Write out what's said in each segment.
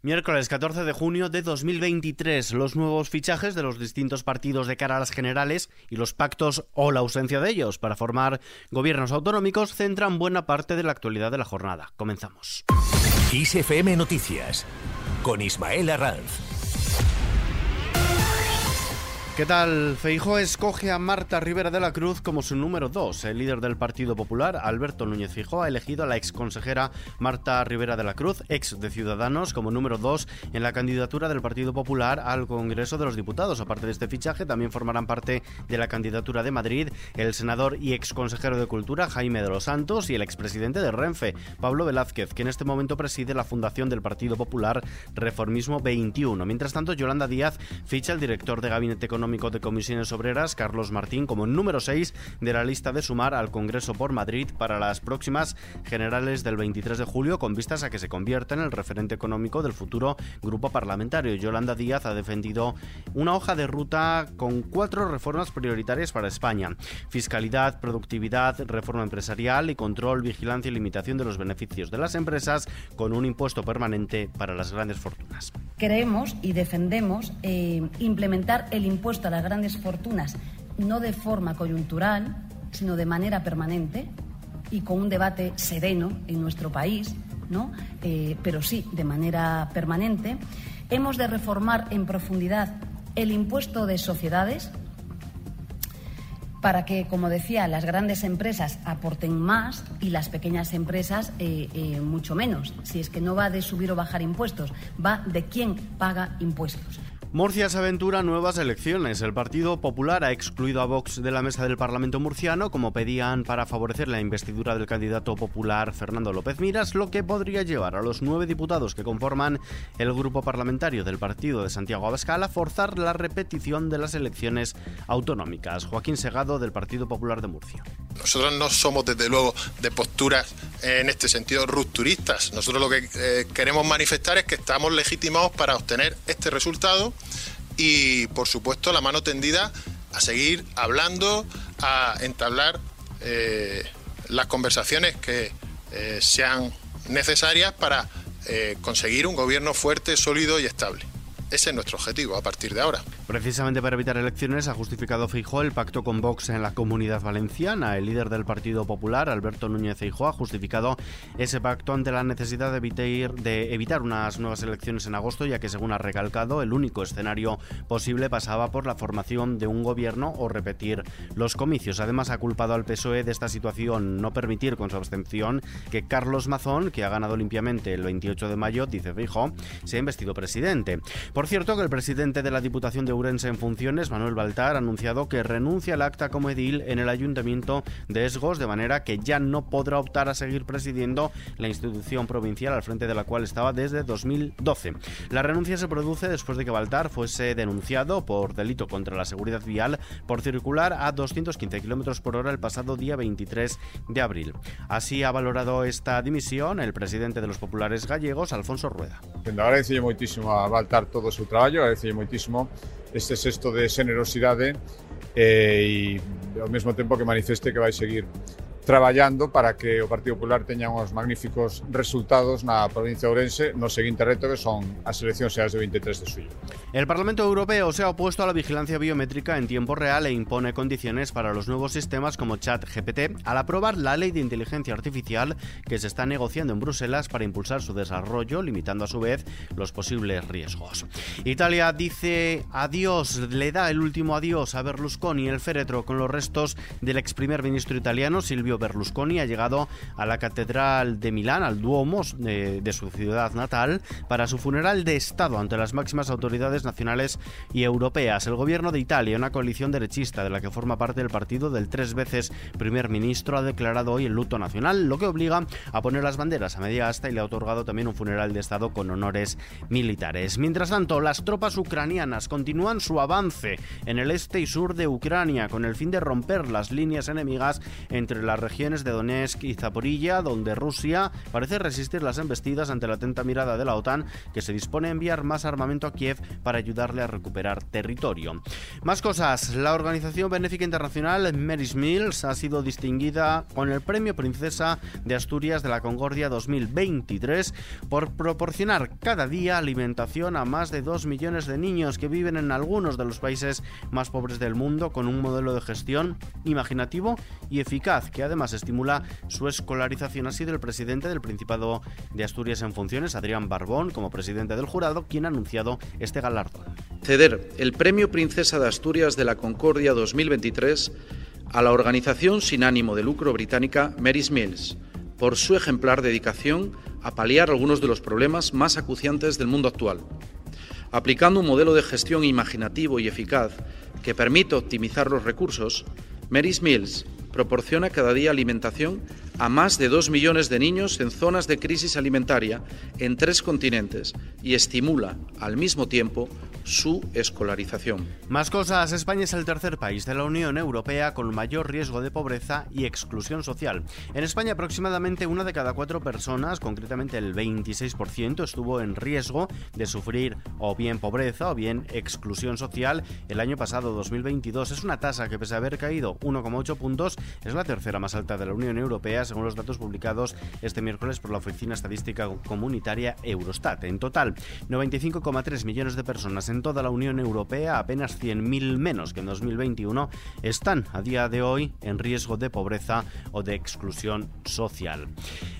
Miércoles 14 de junio de 2023, los nuevos fichajes de los distintos partidos de cara a las generales y los pactos o la ausencia de ellos para formar gobiernos autonómicos centran buena parte de la actualidad de la jornada. Comenzamos. Noticias con Ismael Arranz. ¿Qué tal? Feijo escoge a Marta Rivera de la Cruz como su número 2. El líder del Partido Popular, Alberto Núñez Feijóo, ha elegido a la exconsejera Marta Rivera de la Cruz, ex de Ciudadanos, como número 2 en la candidatura del Partido Popular al Congreso de los Diputados. Aparte de este fichaje, también formarán parte de la candidatura de Madrid el senador y exconsejero de Cultura, Jaime de los Santos, y el expresidente de Renfe, Pablo Velázquez, que en este momento preside la fundación del Partido Popular Reformismo 21. Mientras tanto, Yolanda Díaz ficha al director de Gabinete Económico de Comisiones Obreras, Carlos Martín, como número 6 de la lista de sumar al Congreso por Madrid para las próximas generales del 23 de julio, con vistas a que se convierta en el referente económico del futuro grupo parlamentario. Yolanda Díaz ha defendido una hoja de ruta con cuatro reformas prioritarias para España. Fiscalidad, productividad, reforma empresarial y control, vigilancia y limitación de los beneficios de las empresas con un impuesto permanente para las grandes fortunas. Creemos y defendemos eh, implementar el impuesto a las grandes fortunas, no de forma coyuntural, sino de manera permanente y con un debate sereno en nuestro país, ¿no? Eh, pero sí de manera permanente. Hemos de reformar en profundidad el impuesto de sociedades para que, como decía, las grandes empresas aporten más y las pequeñas empresas eh, eh, mucho menos. Si es que no va de subir o bajar impuestos, va de quién paga impuestos. Murcia se aventura nuevas elecciones. El Partido Popular ha excluido a Vox de la mesa del Parlamento murciano, como pedían para favorecer la investidura del candidato popular Fernando López Miras, lo que podría llevar a los nueve diputados que conforman el grupo parlamentario del partido de Santiago Abascal a forzar la repetición de las elecciones autonómicas. Joaquín Segado, del Partido Popular de Murcia. Nosotros no somos, desde luego, de posturas en este sentido rupturistas. Nosotros lo que eh, queremos manifestar es que estamos legitimados para obtener este resultado y por supuesto la mano tendida a seguir hablando, a entablar eh, las conversaciones que eh, sean necesarias para eh, conseguir un gobierno fuerte, sólido y estable. Ese es nuestro objetivo a partir de ahora. Precisamente para evitar elecciones ha justificado Feijóo el pacto con Vox en la Comunidad Valenciana. El líder del Partido Popular, Alberto Núñez Feijóo, ha justificado ese pacto ante la necesidad de evitar, unas nuevas elecciones en agosto, ya que según ha recalcado, el único escenario posible pasaba por la formación de un gobierno o repetir los comicios. Además ha culpado al PSOE de esta situación, no permitir con su abstención que Carlos Mazón, que ha ganado limpiamente el 28 de mayo, dice Feijóo, sea investido presidente. Por cierto, que el presidente de la Diputación de Urense en funciones, Manuel Baltar, ha anunciado que renuncia al acta como edil en el Ayuntamiento de Esgos, de manera que ya no podrá optar a seguir presidiendo la institución provincial al frente de la cual estaba desde 2012. La renuncia se produce después de que Baltar fuese denunciado por delito contra la seguridad vial por circular a 215 km por hora el pasado día 23 de abril. Así ha valorado esta dimisión el presidente de los populares gallegos, Alfonso Rueda. Agradecía muchísimo a Baltar todo o seu traballo, agradecer moitísimo este sexto de generosidade eh, e ao mesmo tempo que manifeste que vai seguir traballando para que o Partido Popular teña uns magníficos resultados na provincia de Ourense no seguinte reto que son as eleccións xeras de 23 de suyo. El Parlamento Europeo se ha opuesto a la vigilancia biométrica en tiempo real e impone condiciones para los nuevos sistemas como ChatGPT al aprobar la ley de inteligencia artificial que se está negociando en Bruselas para impulsar su desarrollo, limitando a su vez los posibles riesgos. Italia dice adiós, le da el último adiós a Berlusconi, el féretro con los restos del ex primer ministro italiano Silvio Berlusconi ha llegado a la Catedral de Milán, al Duomo de, de su ciudad natal, para su funeral de Estado ante las máximas autoridades nacionales y europeas. El gobierno de Italia, una coalición derechista de la que forma parte el partido del tres veces primer ministro, ha declarado hoy el luto nacional, lo que obliga a poner las banderas a media asta y le ha otorgado también un funeral de Estado con honores militares. Mientras tanto, las tropas ucranianas continúan su avance en el este y sur de Ucrania con el fin de romper las líneas enemigas entre las regiones de Donetsk y Zaporilla, donde Rusia parece resistir las embestidas ante la atenta mirada de la OTAN, que se dispone a enviar más armamento a Kiev para ayudarle a recuperar territorio. Más cosas. La organización benéfica internacional Mary's Mills ha sido distinguida con el Premio Princesa de Asturias de la Concordia 2023 por proporcionar cada día alimentación a más de 2 millones de niños que viven en algunos de los países más pobres del mundo con un modelo de gestión imaginativo y eficaz que además estimula su escolarización. Ha sido el presidente del Principado de Asturias en funciones, Adrián Barbón, como presidente del jurado, quien ha anunciado este galardón. Ceder el Premio Princesa de Asturias de la Concordia 2023 a la organización sin ánimo de lucro británica Mary's Mills por su ejemplar dedicación a paliar algunos de los problemas más acuciantes del mundo actual. Aplicando un modelo de gestión imaginativo y eficaz que permite optimizar los recursos, Mary's Mills proporciona cada día alimentación a más de dos millones de niños en zonas de crisis alimentaria en tres continentes y estimula al mismo tiempo su escolarización. Más cosas, España es el tercer país de la Unión Europea con mayor riesgo de pobreza y exclusión social. En España aproximadamente una de cada cuatro personas, concretamente el 26%, estuvo en riesgo de sufrir o bien pobreza o bien exclusión social el año pasado, 2022. Es una tasa que pese a haber caído 1,8 puntos, es la tercera más alta de la Unión Europea según los datos publicados este miércoles por la Oficina Estadística Comunitaria Eurostat. En total, 95,3 millones de personas en toda la Unión Europea, apenas 100.000 menos que en 2021, están a día de hoy en riesgo de pobreza o de exclusión social.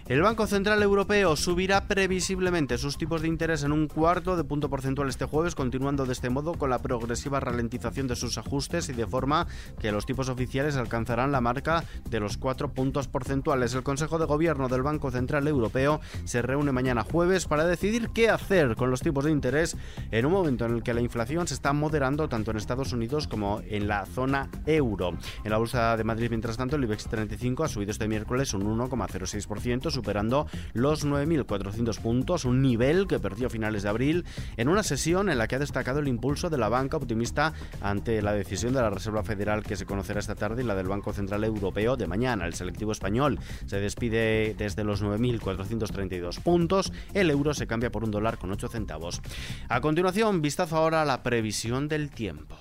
El Banco Central Europeo subirá previsiblemente sus tipos de interés en un cuarto de punto porcentual este jueves, continuando de este modo con la progresiva ralentización de sus ajustes y de forma que los tipos oficiales alcanzarán la marca de los cuatro puntos porcentuales. El Consejo de Gobierno del Banco Central Europeo se reúne mañana jueves para decidir qué hacer con los tipos de interés en un momento en el que la inflación se está moderando tanto en Estados Unidos como en la zona euro. En la Bolsa de Madrid, mientras tanto, el IBEX 35 ha subido este miércoles un 1,06%, superando los 9.400 puntos, un nivel que perdió a finales de abril en una sesión en la que ha destacado el impulso de la banca optimista ante la decisión de la Reserva Federal que se conocerá esta tarde y la del Banco Central Europeo de mañana. El selectivo español se despide desde los 9.432 puntos, el euro se cambia por un dólar con 8 centavos. A continuación, vistazo ahora la previsión del tiempo.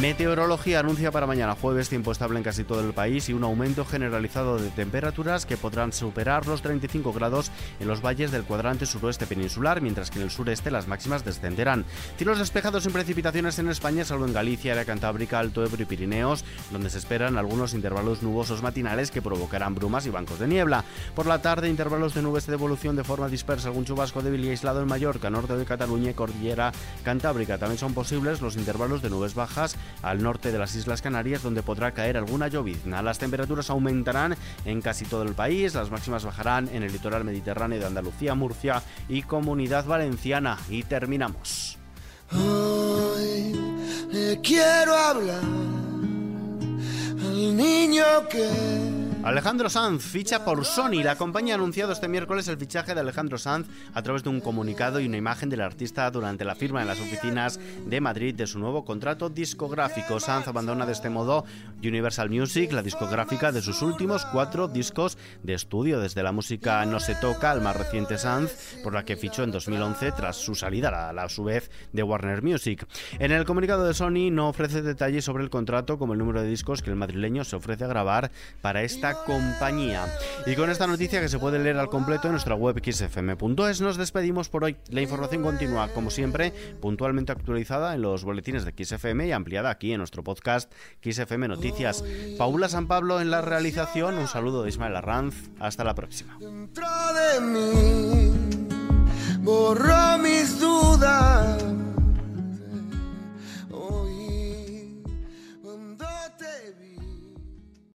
Meteorología anuncia para mañana jueves tiempo estable en casi todo el país y un aumento generalizado de temperaturas que podrán superar los 35 grados en los valles del cuadrante suroeste peninsular, mientras que en el sureste las máximas descenderán. Cielos despejados sin precipitaciones en España, salvo en Galicia, la Cantábrica, Alto Ebro y Pirineos, donde se esperan algunos intervalos nubosos matinales que provocarán brumas y bancos de niebla. Por la tarde, intervalos de nubes de evolución de forma dispersa, algún chubasco débil y aislado en Mallorca, norte de Cataluña y Cordillera Cantábrica. También son posibles los intervalos de nubes bajas al norte de las Islas Canarias, donde podrá caer alguna llovizna. Las temperaturas aumentarán en casi todo el país, las máximas bajarán en el litoral mediterráneo de Andalucía, Murcia y Comunidad Valenciana. Y terminamos. quiero hablar al niño que Alejandro Sanz ficha por Sony. La compañía ha anunciado este miércoles el fichaje de Alejandro Sanz a través de un comunicado y una imagen del artista durante la firma en las oficinas de Madrid de su nuevo contrato discográfico. Sanz abandona de este modo Universal Music, la discográfica de sus últimos cuatro discos de estudio, desde la música No se toca al más reciente Sanz, por la que fichó en 2011 tras su salida a, la, a su vez de Warner Music. En el comunicado de Sony no ofrece detalles sobre el contrato como el número de discos que el madrileño se ofrece a grabar para esta compañía. Y con esta noticia que se puede leer al completo en nuestra web xfm.es, nos despedimos por hoy. La información continúa, como siempre, puntualmente actualizada en los boletines de XFM y ampliada aquí en nuestro podcast XFM Noticias. Paula San Pablo en la realización, un saludo de Ismael Arranz, hasta la próxima. Mis dudas